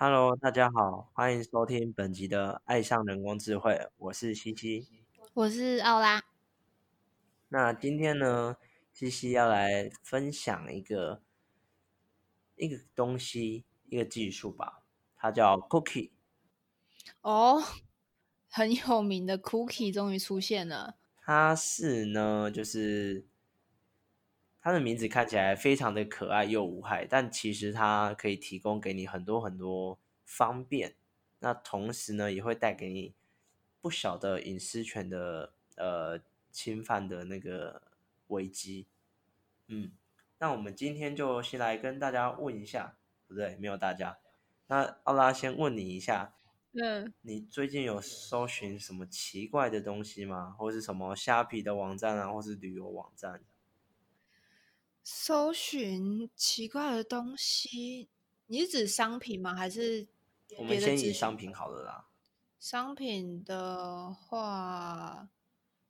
Hello，大家好，欢迎收听本集的《爱上人工智慧》，我是西西。我是奥拉。那今天呢，西西要来分享一个一个东西，一个技术吧，它叫 Cookie。哦，很有名的 Cookie 终于出现了。它是呢，就是它的名字看起来非常的可爱又无害，但其实它可以提供给你很多很多方便。那同时呢，也会带给你不小的隐私权的呃侵犯的那个危机。嗯，那我们今天就先来跟大家问一下，不对，没有大家。那奥拉先问你一下。嗯，你最近有搜寻什么奇怪的东西吗？或是什么虾皮的网站啊，或是旅游网站？搜寻奇怪的东西，你是指商品吗？还是我们先以商品好了啦。商品的话，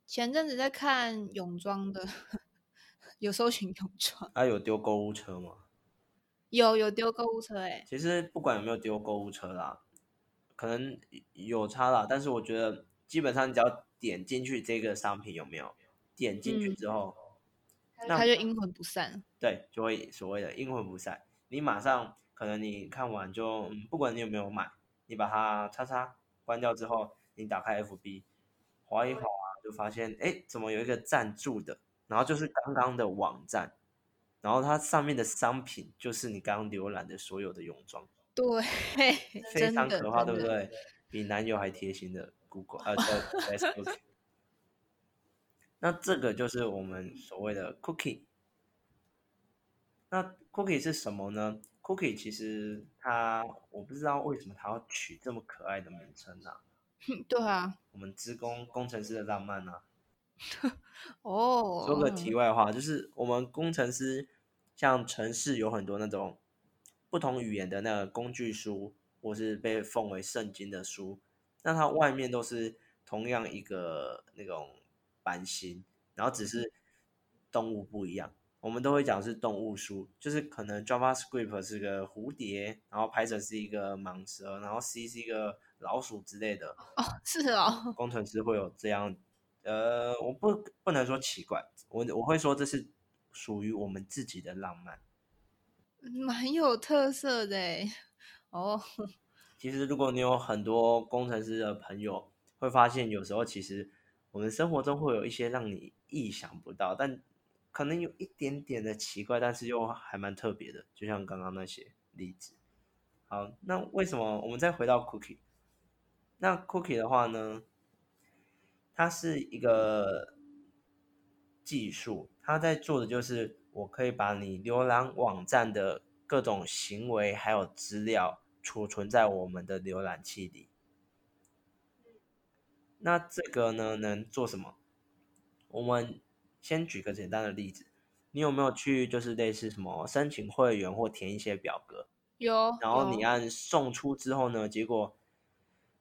前阵子在看泳装的，有搜寻泳装。啊，有丢购物车吗？有，有丢购物车哎。其实不管有没有丢购物车啦。可能有差啦，但是我觉得基本上你只要点进去这个商品有没有点进去之后，那他就阴魂不散。对，就会所谓的阴魂不散。你马上可能你看完就不管你有没有买，你把它叉叉关掉之后，你打开 FB 划一划，就发现哎，怎么有一个赞助的，然后就是刚刚的网站，然后它上面的商品就是你刚刚浏览的所有的泳装。对，非常可怕，对不对？比男友还贴心的 Google 呃，Facebook。那这个就是我们所谓的 Cookie。那 Cookie 是什么呢？Cookie 其实它，我不知道为什么它要取这么可爱的名称呢？对啊，我们职工工程师的浪漫呢？哦，说个题外话，就是我们工程师像城市有很多那种。不同语言的那个工具书，或是被奉为圣经的书，那它外面都是同样一个那种版型，然后只是动物不一样。我们都会讲是动物书，就是可能 JavaScript 是个蝴蝶，然后 Python 是一个蟒蛇，然后 C 是一个老鼠之类的。哦，是哦。工程师会有这样，呃，我不不能说奇怪，我我会说这是属于我们自己的浪漫。蛮有特色的哦。其实，如果你有很多工程师的朋友，会发现有时候其实我们生活中会有一些让你意想不到，但可能有一点点的奇怪，但是又还蛮特别的。就像刚刚那些例子。好，那为什么我们再回到 Cookie？那 Cookie 的话呢，它是一个技术，它在做的就是。我可以把你浏览网站的各种行为还有资料储存在我们的浏览器里。那这个呢，能做什么？我们先举个简单的例子，你有没有去就是类似什么申请会员或填一些表格？有。然后你按送出之后呢，结果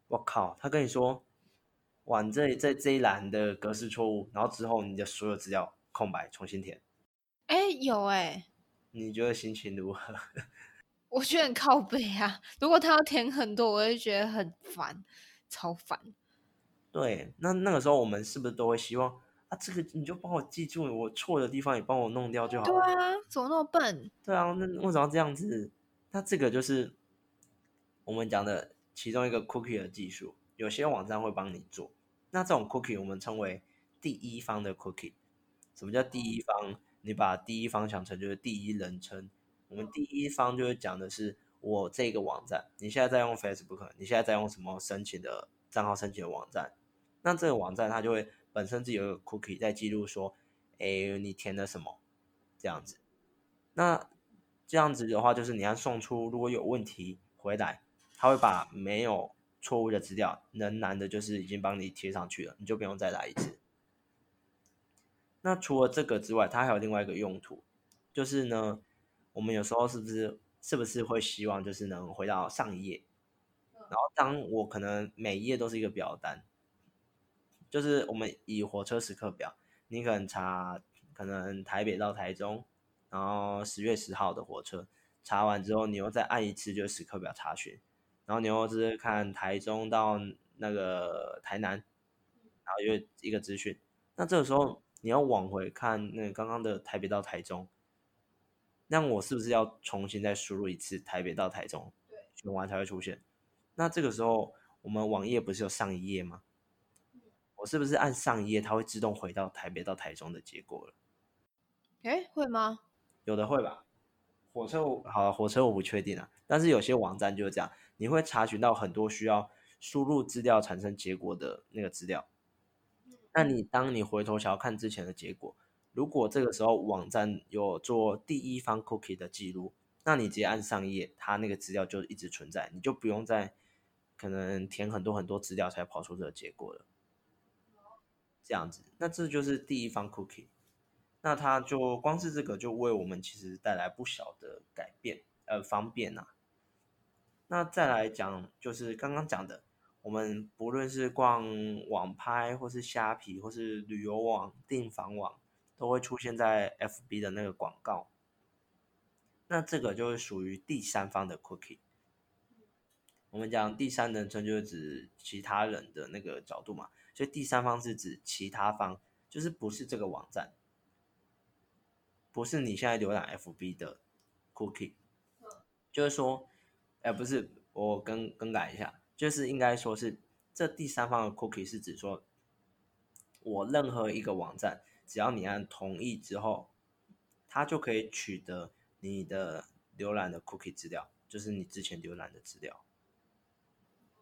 我靠，他跟你说，哇，这这这一栏的格式错误，然后之后你的所有资料空白，重新填。哎，有哎，你觉得心情如何？我觉得很靠背啊。如果他要填很多，我就觉得很烦，超烦。对，那那个时候我们是不是都会希望啊？这个你就帮我记住，我错的地方也帮我弄掉就好了。对啊，怎么那么笨？对啊，那为什么要这样子？那这个就是我们讲的其中一个 cookie 的技术，有些网站会帮你做。那这种 cookie 我们称为第一方的 cookie。什么叫第一方？你把第一方想成就是第一人称，我们第一方就是讲的是我这个网站，你现在在用 Facebook，你现在在用什么申请的账号申请的网站，那这个网站它就会本身自己有个 cookie 在记录说，哎，你填了什么这样子，那这样子的话就是你要送出，如果有问题回来，他会把没有错误的资料，能难的就是已经帮你贴上去了，你就不用再来一次。那除了这个之外，它还有另外一个用途，就是呢，我们有时候是不是是不是会希望就是能回到上一页，然后当我可能每一页都是一个表单，就是我们以火车时刻表，你可能查可能台北到台中，然后十月十号的火车，查完之后你又再按一次就是时刻表查询，然后你又是看台中到那个台南，然后又一个资讯，那这个时候你要往回看那刚刚的台北到台中，那我是不是要重新再输入一次台北到台中，对，选完才会出现？那这个时候我们网页不是有上一页吗？我是不是按上一页，它会自动回到台北到台中的结果了？哎，会吗？有的会吧。火车我好，火车我不确定啊。但是有些网站就是这样，你会查询到很多需要输入资料产生结果的那个资料。那你当你回头想要看之前的结果，如果这个时候网站有做第一方 cookie 的记录，那你直接按上一页，它那个资料就一直存在，你就不用再可能填很多很多资料才跑出这个结果了。这样子，那这就是第一方 cookie，那它就光是这个就为我们其实带来不小的改变，呃，方便呐。那再来讲，就是刚刚讲的，我们不论是逛网拍，或是虾皮，或是旅游网、订房网，都会出现在 FB 的那个广告。那这个就是属于第三方的 cookie。我们讲第三人称就是指其他人的那个角度嘛。所以第三方是指其他方，就是不是这个网站，不是你现在浏览 FB 的 cookie，就是说，哎，不是，我更更改一下，就是应该说是这第三方的 cookie 是指说，我任何一个网站，只要你按同意之后，它就可以取得你的浏览的 cookie 资料，就是你之前浏览的资料。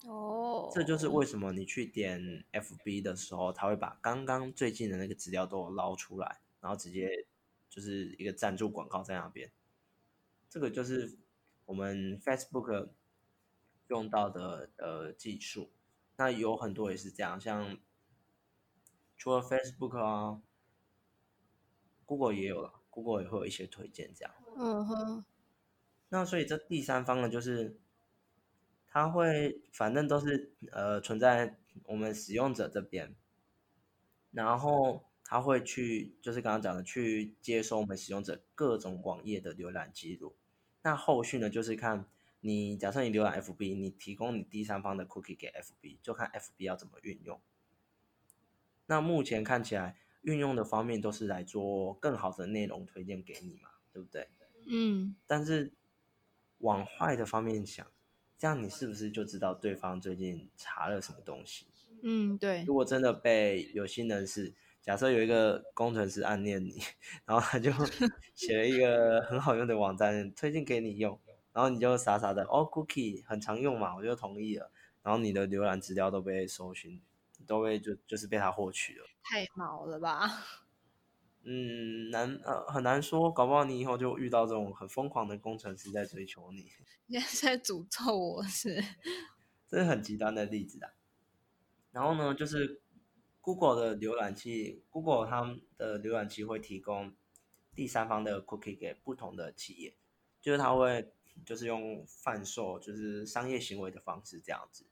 哦，这就是为什么你去点 FB 的时候，他会把刚刚最近的那个资料都捞出来，然后直接就是一个赞助广告在那边。这个就是我们 Facebook 用到的呃技术。那有很多也是这样，像除了 Facebook 啊，Google 也有了，Google 也会有一些推荐这样。嗯哼。那所以这第三方呢，就是。它会反正都是呃存在我们使用者这边，然后它会去就是刚刚讲的去接收我们使用者各种网页的浏览记录。那后续呢，就是看你假设你浏览 FB，你提供你第三方的 cookie 给 FB，就看 FB 要怎么运用。那目前看起来运用的方面都是来做更好的内容推荐给你嘛，对不对？嗯。但是往坏的方面想。这样你是不是就知道对方最近查了什么东西？嗯，对。如果真的被有心人士，假设有一个工程师暗恋你，然后他就 写了一个很好用的网站推荐给你用，然后你就傻傻的哦，cookie 很常用嘛，我就同意了。然后你的浏览资料都被搜寻，都被就就是被他获取了。太毛了吧？嗯，难呃很难说，搞不好你以后就遇到这种很疯狂的工程师在追求你。现在在诅咒我是？这是很极端的例子啊。然后呢，就是 Google 的浏览器，Google 他们的浏览器会提供第三方的 cookie 给不同的企业，就是他会就是用贩售，就是商业行为的方式这样子。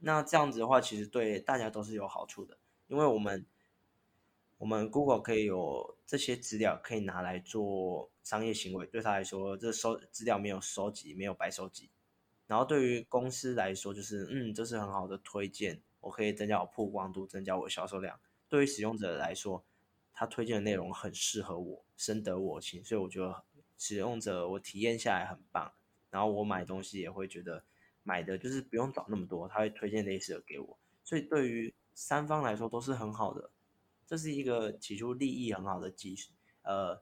那这样子的话，其实对大家都是有好处的，因为我们。我们 Google 可以有这些资料，可以拿来做商业行为。对他来说，这收资料没有收集，没有白收集。然后对于公司来说，就是嗯，这是很好的推荐，我可以增加我曝光度，增加我销售量。对于使用者来说，他推荐的内容很适合我，深得我心，所以我觉得使用者我体验下来很棒。然后我买东西也会觉得买的就是不用找那么多，他会推荐类似的给我。所以对于三方来说都是很好的。这是一个起初利益很好的技术，呃，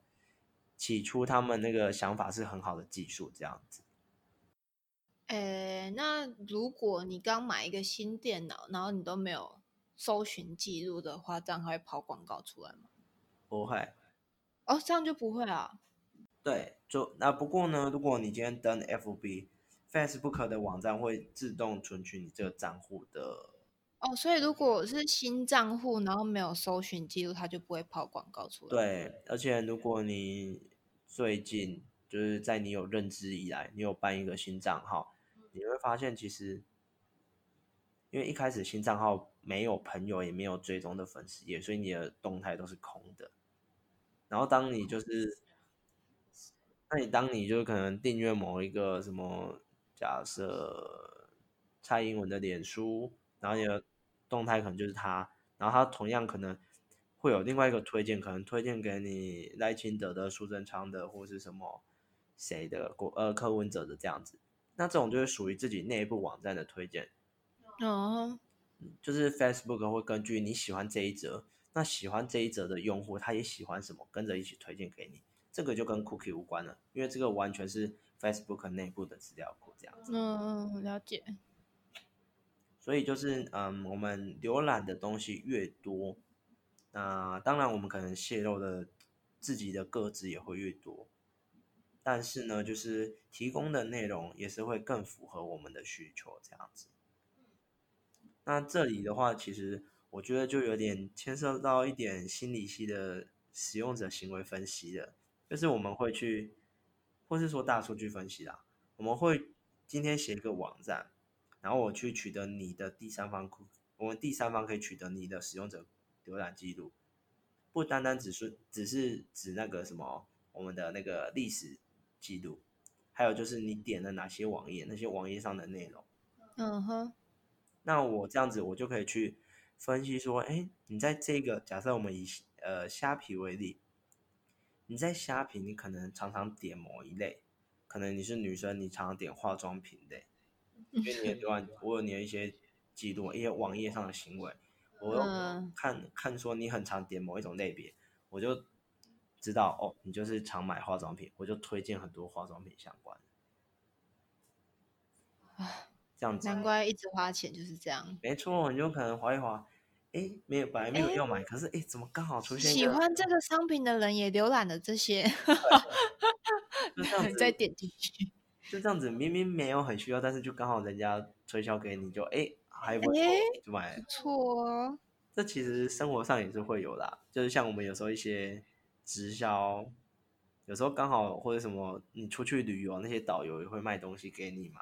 起初他们那个想法是很好的技术，这样子。诶，那如果你刚买一个新电脑，然后你都没有搜寻记录的话，这样会跑广告出来吗？不会。哦，这样就不会啊。对，就那不过呢，如果你今天登 FB，Facebook 的网站会自动存取你这个账户的。哦，所以如果是新账户，然后没有搜寻记录，它就不会跑广告出来。对，而且如果你最近就是在你有认知以来，你有办一个新账号，你会发现其实，因为一开始新账号没有朋友，也没有追踪的粉丝页，所以你的动态都是空的。然后当你就是，那你当你就可能订阅某一个什么。假设蔡英文的脸书，然后你的动态可能就是他，然后他同样可能会有另外一个推荐，可能推荐给你赖清德的、苏贞昌的，或是什么谁的国呃柯文哲的这样子。那这种就是属于自己内部网站的推荐。哦，就是 Facebook 会根据你喜欢这一则，那喜欢这一则的用户，他也喜欢什么，跟着一起推荐给你。这个就跟 Cookie 无关了，因为这个完全是 Facebook 内部的资料库这样子。嗯，了解。所以就是，嗯，我们浏览的东西越多，那当然我们可能泄露的自己的个资也会越多。但是呢，就是提供的内容也是会更符合我们的需求这样子。那这里的话，其实我觉得就有点牵涉到一点心理系的使用者行为分析的，就是我们会去，或是说大数据分析啦，我们会今天写一个网站，然后我去取得你的第三方库，我们第三方可以取得你的使用者浏览记录，不单单只是只是指那个什么我们的那个历史记录，还有就是你点了哪些网页，那些网页上的内容。嗯哼，那我这样子，我就可以去分析说，哎，你在这个假设我们以呃虾皮为例，你在虾皮你可能常常点某一类，可能你是女生，你常常点化妆品类，因为你也我有你的一些记录，一些网页上的行为，我看看说你很常点某一种类别，我就知道哦，你就是常买化妆品，我就推荐很多化妆品相关。这样子，难怪一直花钱就是这样。没错，你就可能划一划，哎，没有，本来没有要买，可是哎，怎么刚好出现喜欢这个商品的人也浏览了这些，就这样子再点进去。就这样子，明明没有很需要，但是就刚好人家推销给你就，哎还不错诶，就买了不。错哦。这其实生活上也是会有的啊，就是像我们有时候一些直销，有时候刚好或者什么，你出去旅游，那些导游也会卖东西给你嘛。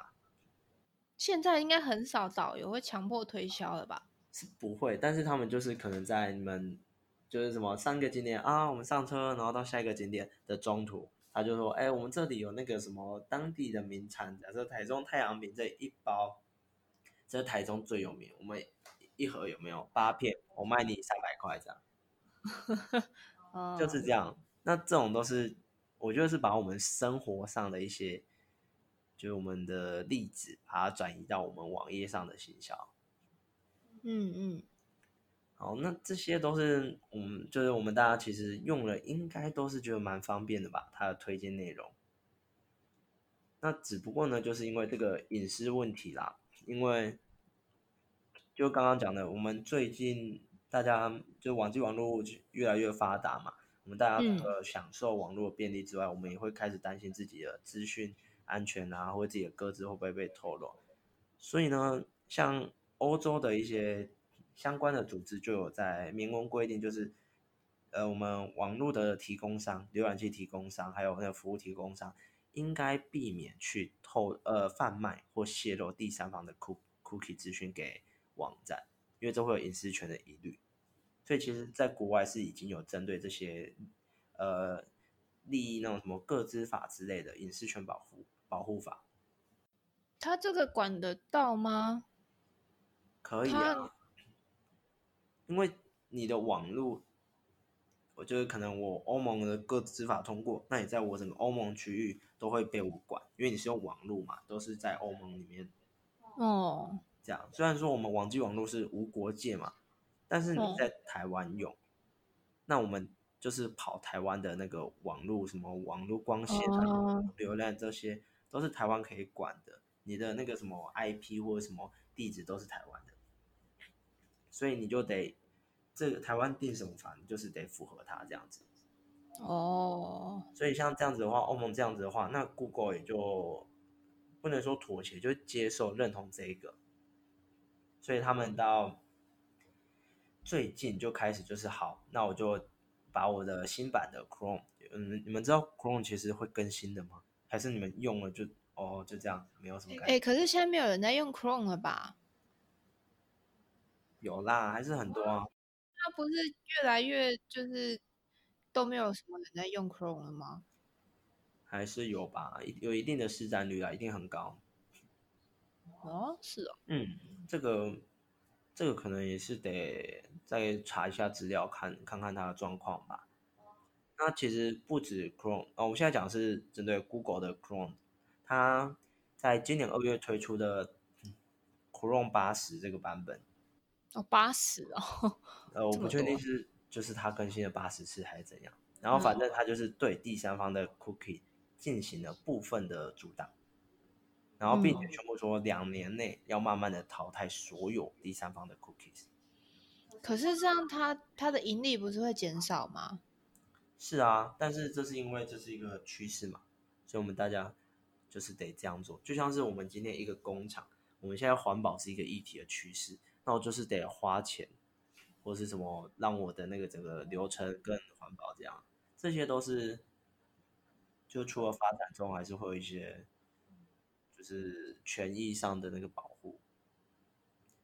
现在应该很少导游会强迫推销了吧？是不会，但是他们就是可能在你们就是什么上一个景点啊，我们上车，然后到下一个景点的中途，他就说，哎，我们这里有那个什么当地的名产，假设台中太阳饼这一包，这是台中最有名，我们一盒有没有八片，我卖你三百块这样，嗯，就是这样。那这种都是我觉得是把我们生活上的一些，就是我们的例子，把它转移到我们网页上的行销。嗯嗯，好，那这些都是我们就是我们大家其实用了，应该都是觉得蛮方便的吧？它的推荐内容。那只不过呢，就是因为这个隐私问题啦，因为就刚刚讲的，我们最近大家就网际网络越来越发达嘛，我们大家嗯除了享受网络便利之外，我们也会开始担心自己的资讯安全啊，或者自己的个资会不会被透露。所以呢，像欧洲的一些相关的组织就有在明文规定，就是呃，我们网络的提供商、浏览器提供商，还有那个服务提供商，应该避免去透呃贩卖或泄露第三方的 cook cookie 资讯给网站，因为这会有隐私权的疑虑。所以其实，在国外是已经有针对这些呃利益那种什么个资法之类的隐私权保护保护法，他这个管得到吗？可以啊，因为你的网络，我觉得可能我欧盟的各执法通过，那你在我整个欧盟区域都会被我管，因为你是用网络嘛，都是在欧盟里面哦，这样。虽然说我们网际网络是无国界嘛，但是你嗯在台湾用，那我们就是跑台湾的那个网络，什么网络光纤啊、哦流量这些，都是台湾可以管的。你的那个什么 IP 或者什么地址都是台湾的，所以你就得这个台湾定什么法，你就是得符合它这样子。哦，所以像这样子的话，欧盟这样子的话，那 Google 也就不能说妥协，就接受认同这一个。所以他们到最近就开始就是好，那我就把我的新版的 Chrome，嗯，你们知道 Chrome 其实会更新的吗？还是你们用了就哦就这样，没有什么感觉哎、觉？可是现在没有人在用 Chrome 了吧？有啦，还是很多啊。它不是越来越就是都没有什么人在用 Chrome 了吗？还是有吧，一有一定的市占率啊，一定很高。哦，是哦，嗯，这个这个可能也是得再查一下资料，看看看它的状况吧。那其实不止 Chrome 哦，我们现在讲的是针对 Google 的 Chrome，它在今年二月推出的 Chrome 八十这个版本。哦，八十哦。呃，我不确定是就是它更新了八十次还是怎样。然后反正它就是对第三方的 Cookie 进行了部分的阻挡，然后并且宣布说两年内要慢慢的淘汰所有第三方的 Cookies。可是这样，它它的盈利不是会减少吗？是啊，但是这是因为这是一个趋势嘛，所以我们大家就是得这样做。就像是我们今天一个工厂，我们现在环保是一个议题的趋势，那我就是得花钱，或是什么让我的那个整个流程更环保，这样这些都是就除了发展中，还是会有一些就是权益上的那个保护。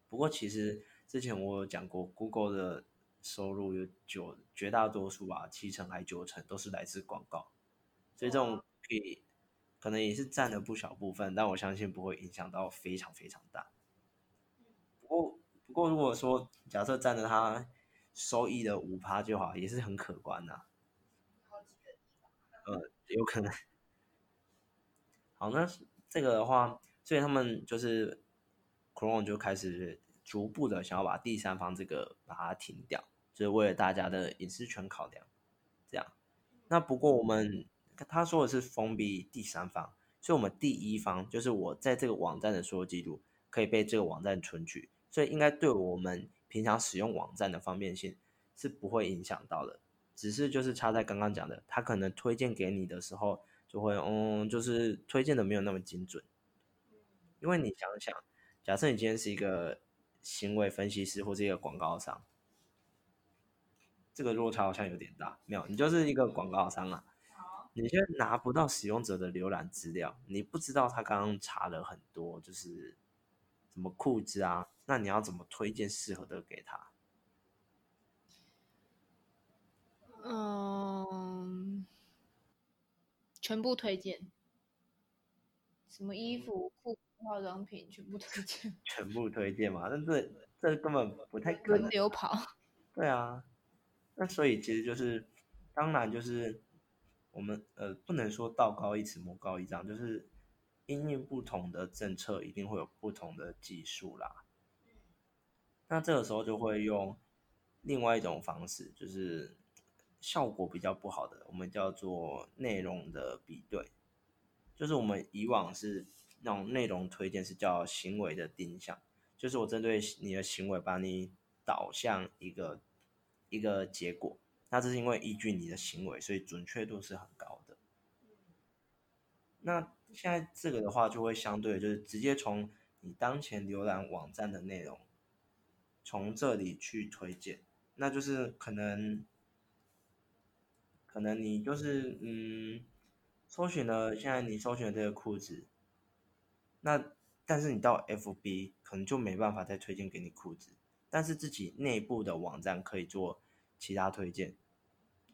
不过其实之前我有讲过，Google 的。收入有九绝大多数吧，七成还九成都是来自广告，所以这种可以可能也是占了不小部分，但我相信不会影响到非常非常大。不过如果说假设占了他收益的五趴就好，也是很可观的。呃，有可能。好，那这个的话，所以他们就是 Chrome 就开始逐步的想要把第三方这个把它停掉。就是为了大家的隐私权考量，这样。那不过我们他说的是封闭第三方，所以我们第一方就是我在这个网站的所有记录可以被这个网站存取，所以应该对我们平常使用网站的方便性是不会影响到的。只是就是差在刚刚讲的，他可能推荐给你的时候就会，嗯，就是推荐的没有那么精准。因为你想想，假设你今天是一个行为分析师或是一个广告商。这个落差好像有点大，没有，你就是一个广告商啊，你现在拿不到使用者的浏览资料，你不知道他刚刚查了很多，就是什么裤子啊，那你要怎么推荐适合的给他？嗯，全部推荐，什么衣服、裤、化妆品全部推荐，全部推荐嘛？但是这根本不太轮流跑，对啊。那所以其实就是，当然就是我们呃不能说道高一尺魔高一丈，就是因应不同的政策，一定会有不同的技术啦。那这个时候就会用另外一种方式，就是效果比较不好的，我们叫做内容的比对，就是我们以往是那种内容推荐是叫行为的定向，就是我针对你的行为把你导向一个。一个结果，那这是因为依据你的行为，所以准确度是很高的。那现在这个的话，就会相对就是直接从你当前浏览网站的内容，从这里去推荐，那就是可能，可能你就是嗯，搜寻了现在你搜寻的这个裤子，那但是你到 FB 可能就没办法再推荐给你裤子。但是自己内部的网站可以做其他推荐，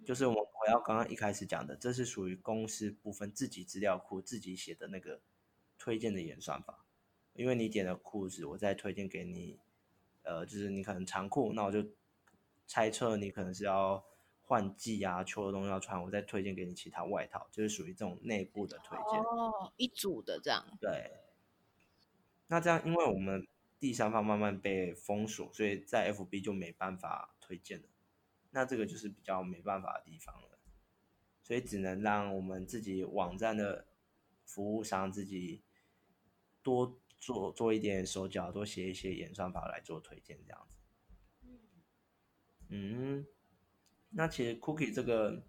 就是我我要刚刚一开始讲的，这是属于公司部分自己资料库自己写的那个推荐的演算法。因为你点了裤子，我再推荐给你，呃，就是你可能长裤，那我就猜测你可能是要换季啊，秋冬要穿，我再推荐给你其他外套，就是属于这种内部的推荐。哦，一组的这样。对。那这样，因为我们。第三方慢慢被封锁，所以在 FB 就没办法推荐了。那这个就是比较没办法的地方了，所以只能让我们自己网站的服务商自己多做做一点手脚，多写一些演算法来做推荐这样子。嗯，那其实 Cookie 这个。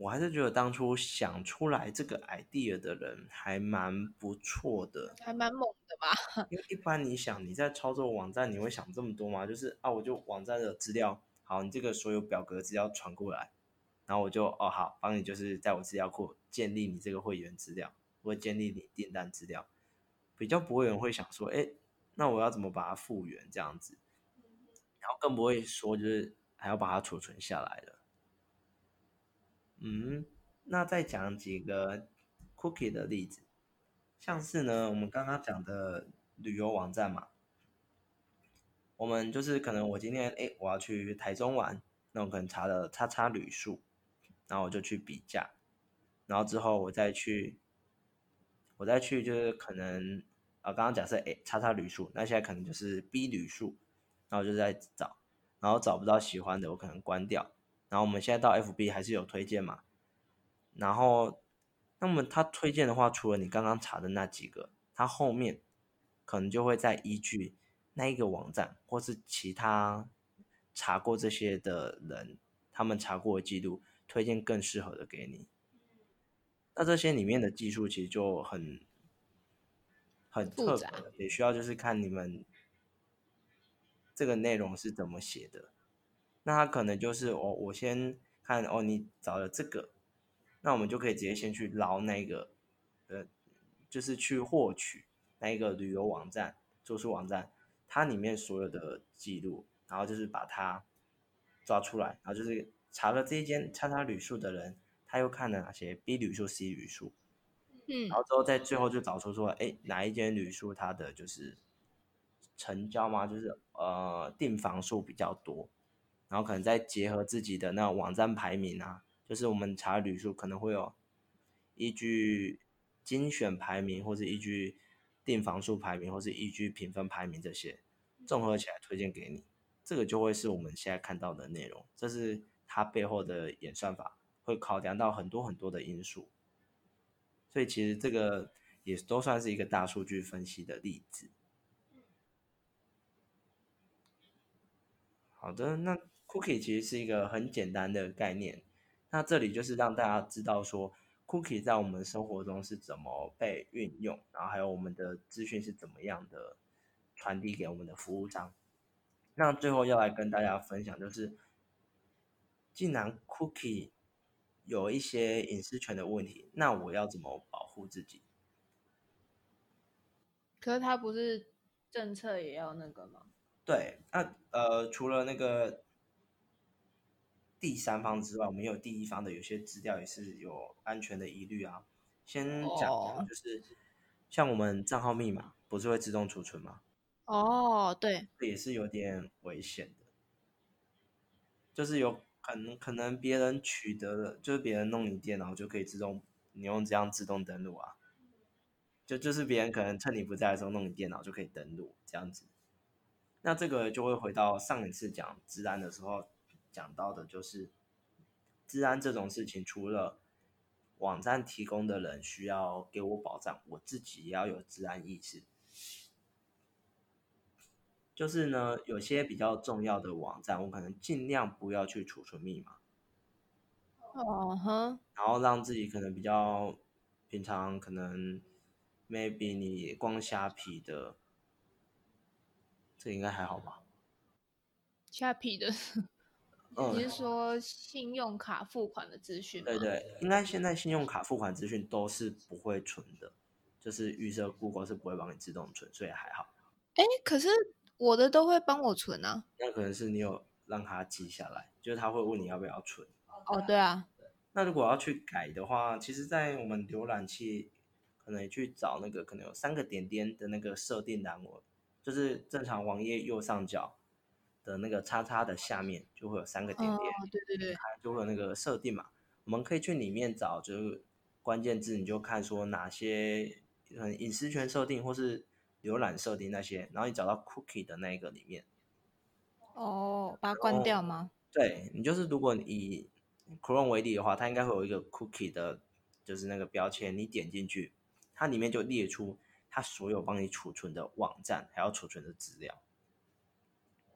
我还是觉得当初想出来这个 idea 的人还蛮不错的，还蛮猛的吧？因为一般你想你在操作网站，你会想这么多吗？就是啊，我就网站的资料，好，你这个所有表格资料传过来，然后我就哦好，帮你就是在我资料库建立你这个会员资料，或建立你订单资料，比较不会有人会想说，哎，那我要怎么把它复原这样子？然后更不会说就是还要把它储存下来的。嗯，那再讲几个 cookie 的例子，像是呢，我们刚刚讲的旅游网站嘛，我们就是可能我今天哎我要去台中玩，那我可能查了叉叉旅宿，然后我就去比价，然后之后我再去，我再去就是可能啊刚刚假设哎叉叉旅数，那现在可能就是 B 旅数，然后就在找，然后找不到喜欢的我可能关掉，然后我们现在到 FB 还是有推荐嘛，然后那么他推荐的话，除了你刚刚查的那几个，他后面可能就会再依据那一个网站或是其他查过这些的人，他们查过的记录，推荐更适合的给你。那这些里面的技术其实就很很特别，也需要就是看你们这个内容是怎么写的。那他可能就是哦，我先看哦，你找了这个，那我们就可以直接先去捞那个，呃，就是去获取那一个旅游网站、住宿网站，它里面所有的记录，然后就是把它抓出来，然后就是查了这一间叉叉旅宿的人，他又看了哪些 B 旅宿、C 旅宿，嗯。然后之后在最后就找出说，哎，哪一间旅宿它的就是成交嘛，就是呃订房数比较多，然后可能再结合自己的那种网站排名啊，就是我们查旅宿可能会有依据精选排名，或是依据订房数排名，或是依据评分排名这些综合起来推荐给你，这个就会是我们现在看到的内容，这是它背后的演算法会考量到很多很多的因素。所以其实这个也都算是一个大数据分析的例子。好的，那 cookie 其实是一个很简单的概念。那这里就是让大家知道说，cookie 在我们生活中是怎么被运用，然后还有我们的资讯是怎么样的传递给我们的服务商。那最后要来跟大家分享，就是既然 cookie 有一些隐私权的问题，那我要怎么保护自己？可是他不是政策也要那个吗？对，那呃，除了那个第三方之外，我们有第一方的，有些资料也是有安全的疑虑啊。先讲就是像我们账号密码不是会自动储存吗？哦，对，也是有点危险的，就是有可能可能别人取得了，就是别人弄你电脑就可以自动，你用这样自动登录啊，就就是别人可能趁你不在的时候弄你电脑就可以登录这样子。那这个就会回到上一次讲治安的时候讲到的，就是治安这种事情，除了网站提供的人需要给我保障，我自己也要有治安意识。就是呢，有些比较重要的网站，我可能尽量不要去储存密码，哦哼，然后让自己可能比较平常可能 maybe 你逛虾皮的，这应该还好吧？虾皮的，嗯你是说信用卡付款的资讯？对对，应该现在信用卡付款资讯都是不会存的，就是预设 Google 是不会帮你自动存，所以还好。哎，可是我的都会帮我存啊。那可能是你有让他记下来，就是他会问你要不要存。哦，对啊，那如果要去改的话，其实，在我们浏览器可能去找那个可能有三个点点的那个设定栏，我就是正常网页右上角的那个叉叉的下面就会有三个点哦点，，对对对，就会有那个设定嘛。我们可以去里面找，就是关键字，你就看说哪些嗯隐私权设定或是浏览设定那些，然后你找到 cookie 的那一个里面。哦，把它关掉吗？对你就是，如果你以 Chrome 为例的话，它应该会有一个 cookie 的，就是那个标签，你点进去，它里面就列出它所有帮你储存的网站还要储存的资料，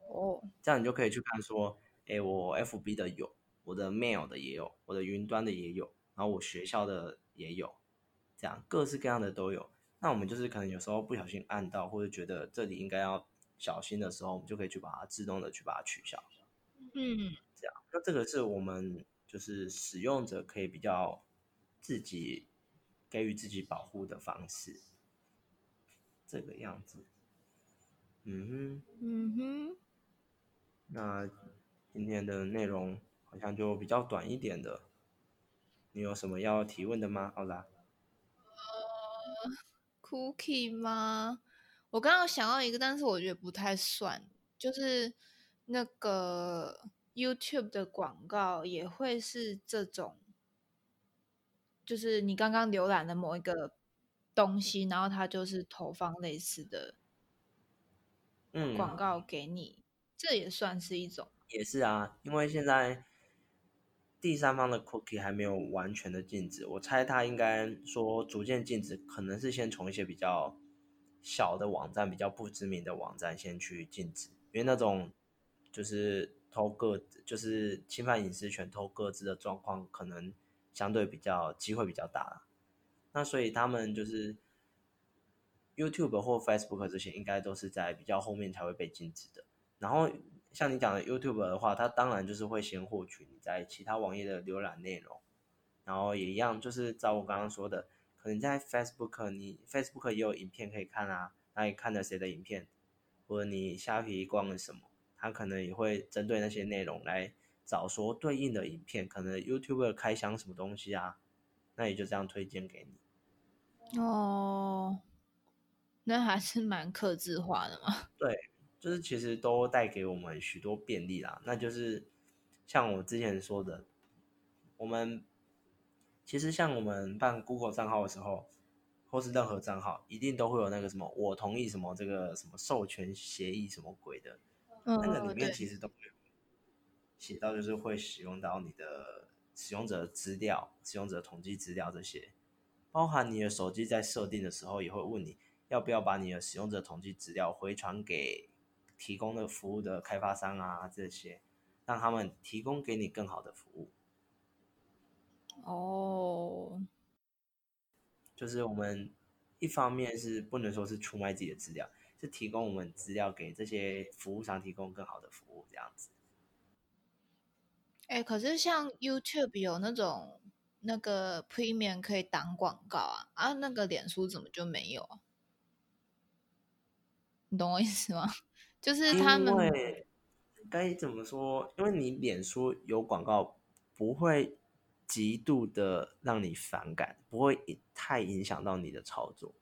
哦，这样你就可以去看说，哎，我 FB 的有，我的 Mail 的也有，我的云端的也有，然后我学校的也有，这样各式各样的都有。那我们就是可能有时候不小心按到，或者觉得这里应该要小心的时候，我们就可以去把它自动的去把它取消。嗯，这样那这个是我们就是使用者可以比较自己给予自己保护的方式，这个样子。嗯哼，嗯哼，那今天的内容好像就比较短一点的，你有什么要提问的吗？好啦，Cookie 吗？我刚刚想到一个，但是我觉得不太算，就是那个 YouTube 的广告也会是这种，就是你刚刚浏览的某一个东西，然后它就是投放类似的嗯，广告给你，这也算是一种。也是啊，因为现在第三方的 cookie 还没有完全的禁止，我猜他应该说逐渐禁止，可能是先从一些比较小的网站、比较不知名的网站先去禁止，因为那种就是偷个就是侵犯隐私权、偷个资的状况，可能相对比较机会比较大。那所以他们就是 YouTube 或 Facebook 这些，应该都是在比较后面才会被禁止的。然后像你讲的 YouTube 的话，它当然就是会先获取你在其他网页的浏览内容，然后也一样，就是照我刚刚说的，可能在 Facebook，你 Facebook 也有影片可以看啊，那你看了谁的影片，或者你虾皮逛了什么，它可能也会针对那些内容来找说对应的影片，可能 YouTube 开箱什么东西啊，那也就这样推荐给你。哦，那还是蛮克制化的嘛。对，就是其实都带给我们许多便利啦。那就是像我之前说的，我们其实像我们办 Google 账号的时候，或是任何账号，一定都会有那个什么我同意什么这个什么授权协议什么鬼的，嗯，那个里面其实都有写到，就是会使用到你的使用者资料、使用者统计资料这些，包含你的手机在设定的时候也会问你要不要把你的使用者统计资料回传给提供的服务的开发商啊这些，让他们提供给你更好的服务。哦，就是我们一方面是不能说是出卖自己的资料，是提供我们资料给这些服务商提供更好的服务这样子。哎、可是像 YouTube 有那种那个 Premium 可以挡广告啊，啊，那个脸书怎么就没有啊？你懂我意思吗？就是他们因为该怎么说？因为你脸书有广告，不会极度的让你反感，不会太影响到你的操作，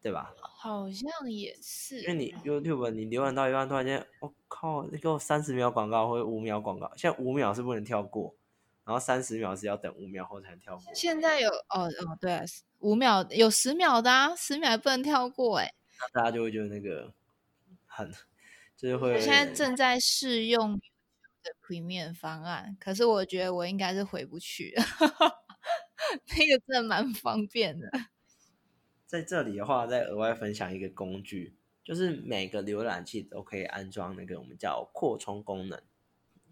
对吧？好像也是，因为你 YouTube 你浏览到一半，突然间，我、靠，你给我三十秒广告或者五秒广告，现在五秒是不能跳过，然后三十秒是要等五秒后才能跳过。现在有哦哦，对、啊，五秒有十秒的啊，十秒也不能跳过哎、那大家就会觉得那个很，就是会我现在正在试用的 Premium 方案，可是我觉得我应该是回不去了，那个真的蛮方便的。在这里的话，再额外分享一个工具，就是每个浏览器都可以安装那个我们叫扩充功能，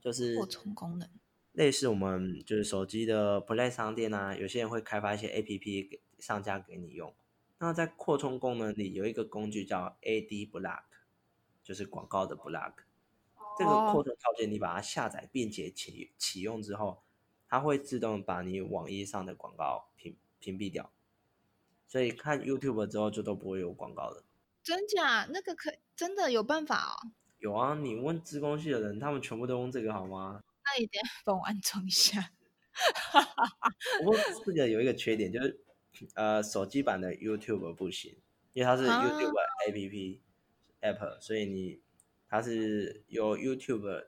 就是扩充功能类似我们就是手机的 Play 商店啊，有些人会开发一些 APP 给上架给你用。那在扩充功能里有一个工具叫 AD Block，就是广告的 block。这个哦扩充套件你把它下载并且启启用之后，它会自动把你网页上的广告屏屏蔽掉。所以看 YouTube 之后就都不会有广告了。真假？那个可真的有办法哦？有啊，你问资工系的人，他们全部都用这个好吗？那一定要帮我安装一下。不过这个有一个缺点，就是呃，手机版的 YouTube 不行，因为它是啊 YouTube APP、App，所以你它是由 YouTube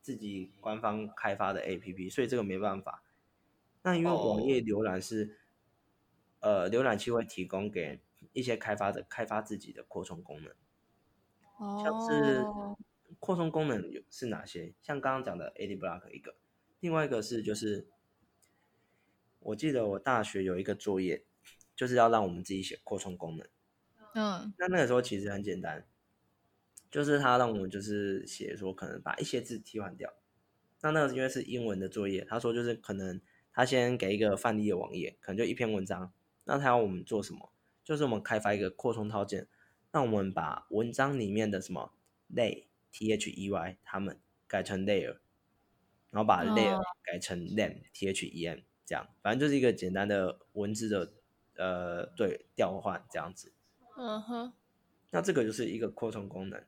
自己官方开发的 APP，所以这个没办法。那因为网页浏览是、呃，浏览器会提供给一些开发者开发自己的扩充功能。像是哦，扩充功能有是哪些？像刚刚讲的 AD Block 一个，另外一个是就是，我记得我大学有一个作业，就是要让我们自己写扩充功能。嗯那那个时候其实很简单，就是他让我们就是写说可能把一些字替换掉。那那个因为是英文的作业，他说就是可能他先给一个范例的网页，可能就一篇文章，那他要我们做什么？就是我们开发一个扩充套件，让我们把文章里面的什么 they t h e y 他们改成 layer，然后把 layer 哦改成 them t h e m 这样，反正就是一个简单的文字的呃对调换这样子。嗯哼，那这个就是一个扩充功能。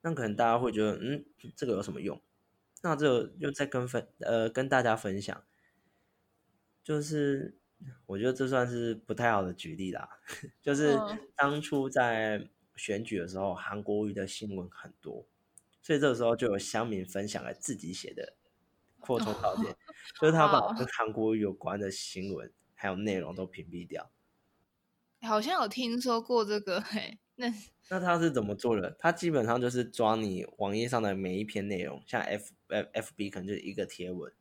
那可能大家会觉得，嗯，这个有什么用？那这个就再跟分呃跟大家分享，就是我觉得这算是不太好的举例啦。就是嗯当初在选举的时候，韩国瑜的新闻很多，所以这个时候就有乡民分享了自己写的扩充 稿件，就是他把哦跟韩国瑜有关的新闻还有内容都屏蔽掉。好像有听说过这个，嘿，那 那他是怎么做的？他基本上就是抓你网页上的每一篇内容，像 F F F B 可能就是一个贴文，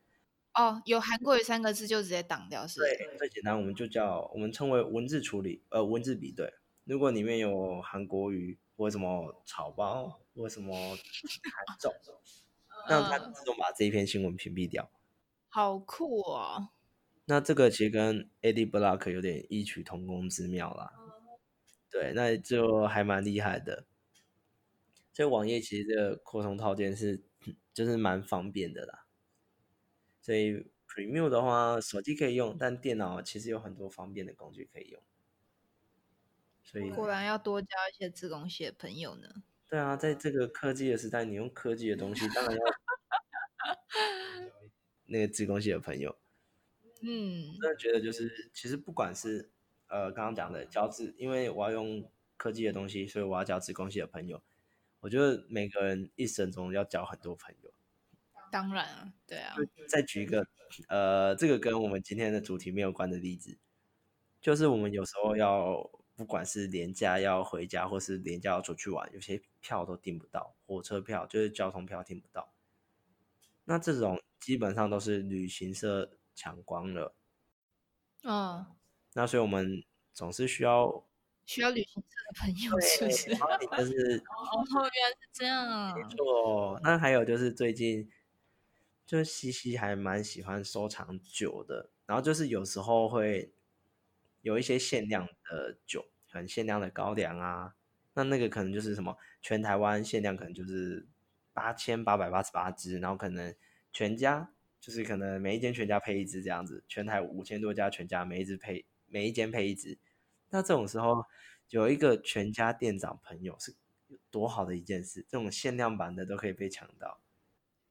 哦，有韩国语三个字就直接挡掉，是？对，最简单我们就叫我们称为文字处理，呃，文字比对。如果里面有韩国语或什么草包或什么韩种，那它嗯自动把这一篇新闻屏蔽掉。好酷哦！那这个其实跟 AD Block 有点异曲同工之妙啦。对，那就还蛮厉害的。所以网页其实这个扩充套件是就是蛮方便的啦。所以 Premium 的话，手机可以用，但电脑其实有很多方便的工具可以用。所以果然要多交一些自贡系的朋友呢。对啊，在这个科技的时代，你用科技的东西，当然要 那个自贡系的朋友。嗯真的觉得就是，其实不管是呃刚刚讲的交自，因为我要用科技的东西，所以我要交自工系的朋友。我觉得每个人一生中要交很多朋友。当然啊，对啊，再举一个，呃，这个跟我们今天的主题没有关的例子，就是我们有时候要不管是廉价要回家，或是廉价要出去玩，有些票都订不到，火车票就是交通票订不到。那这种基本上都是旅行社抢光了。哦，那所以我们总是需要，需要旅行社的朋友是不是？就是哦，原来是这样。没错。那还有就是最近，就是西西还蛮喜欢收藏酒的，然后就是有时候会有一些限量的酒，可能限量的高粱啊，那那个可能就是什么全台湾限量，可能就是八千八百八十八支，然后可能全家就是可能每一间全家配一只这样子，全台五千多家全家每一只配每一间配一只，那这种时候有一个全家店长朋友是多好的一件事，这种限量版的都可以被抢到。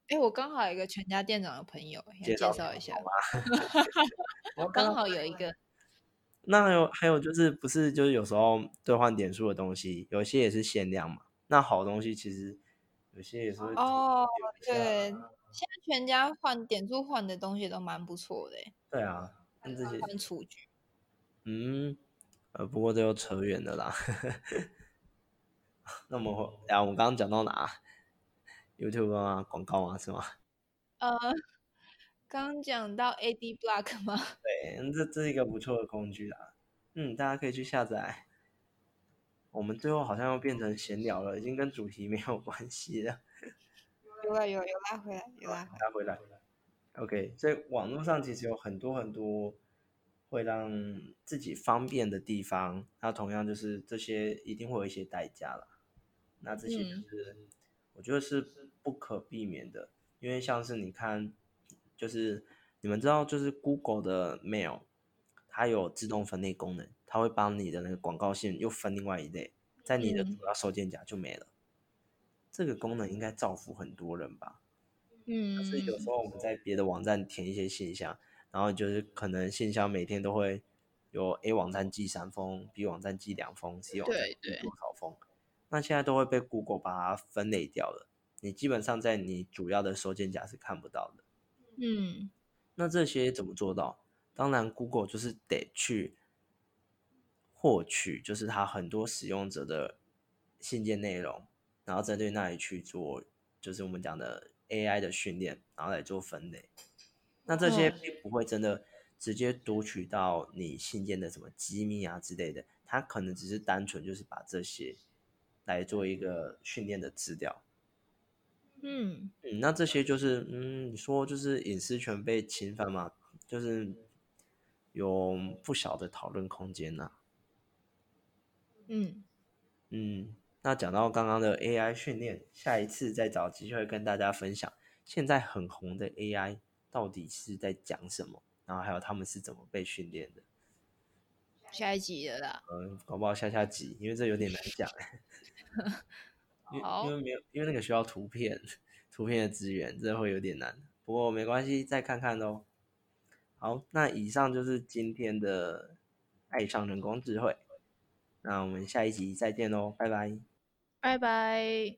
哎，我刚好有一个全家店长的朋友，要介介绍绍一下好。我刚好有一个，那还有还有就是不是就是有时候兑换点数的东西，有些也是限量嘛。那好东西其实有些也是哦对，现在全家换点数换的东西都蛮不错的，对啊，那这些换厨具。嗯呃，不过这又扯远了啦。那么回，啊，我们刚刚讲到哪？YouTube 啊，广告啊，是吗？呃，刚讲到 AD Block 吗？对，这这是一个不错的工具啦。嗯，大家可以去下载。我们最后好像又变成闲聊了，已经跟主题没有关系了。有了有有拉回来有拉回来。拉回来。OK，所以网络上其实有很多很多会让自己方便的地方，那同样就是这些一定会有一些代价了。那这些嗯就是、我觉得是不可避免的，因为像是你看，就是你们知道，就是 Google 的 Mail，它有自动分类功能，它会帮你的那个广告线又分另外一类，在你的嗯主要收件夹就没了。这个功能应该造福很多人吧？嗯所以有时候我们在别的网站填一些信箱，然后就是可能信箱每天都会有 A 网站寄三封，B 网站寄两封，C 网站寄多少封，那现在都会被 Google 把它分类掉了，你基本上在你主要的收件夹是看不到的。嗯那这些怎么做到？当然，Google 就是得去获取，就是它很多使用者的信件内容，然后针对那里去做，就是我们讲的 AI 的训练，然后来做分类。那这些嗯并不会真的直接读取到你信件的什么机密啊之类的，它可能只是单纯就是把这些来做一个训练的资料。嗯嗯，那这些就是，嗯，你说就是隐私权被侵犯吗？就是有不小的讨论空间呐、嗯，嗯，那讲到刚刚的 AI 训练，下一次再找机会跟大家分享现在很红的 AI 到底是在讲什么，然后还有他们是怎么被训练的。下一集了啦。嗯，搞不好下下集，因为这有点难讲。因为因为没有，因为那个需要图片，图片的资源，这会有点难。不过没关系，再看看喽。好，那以上就是今天的爱上人工智慧。那我们下一集再见喽，拜拜，拜拜。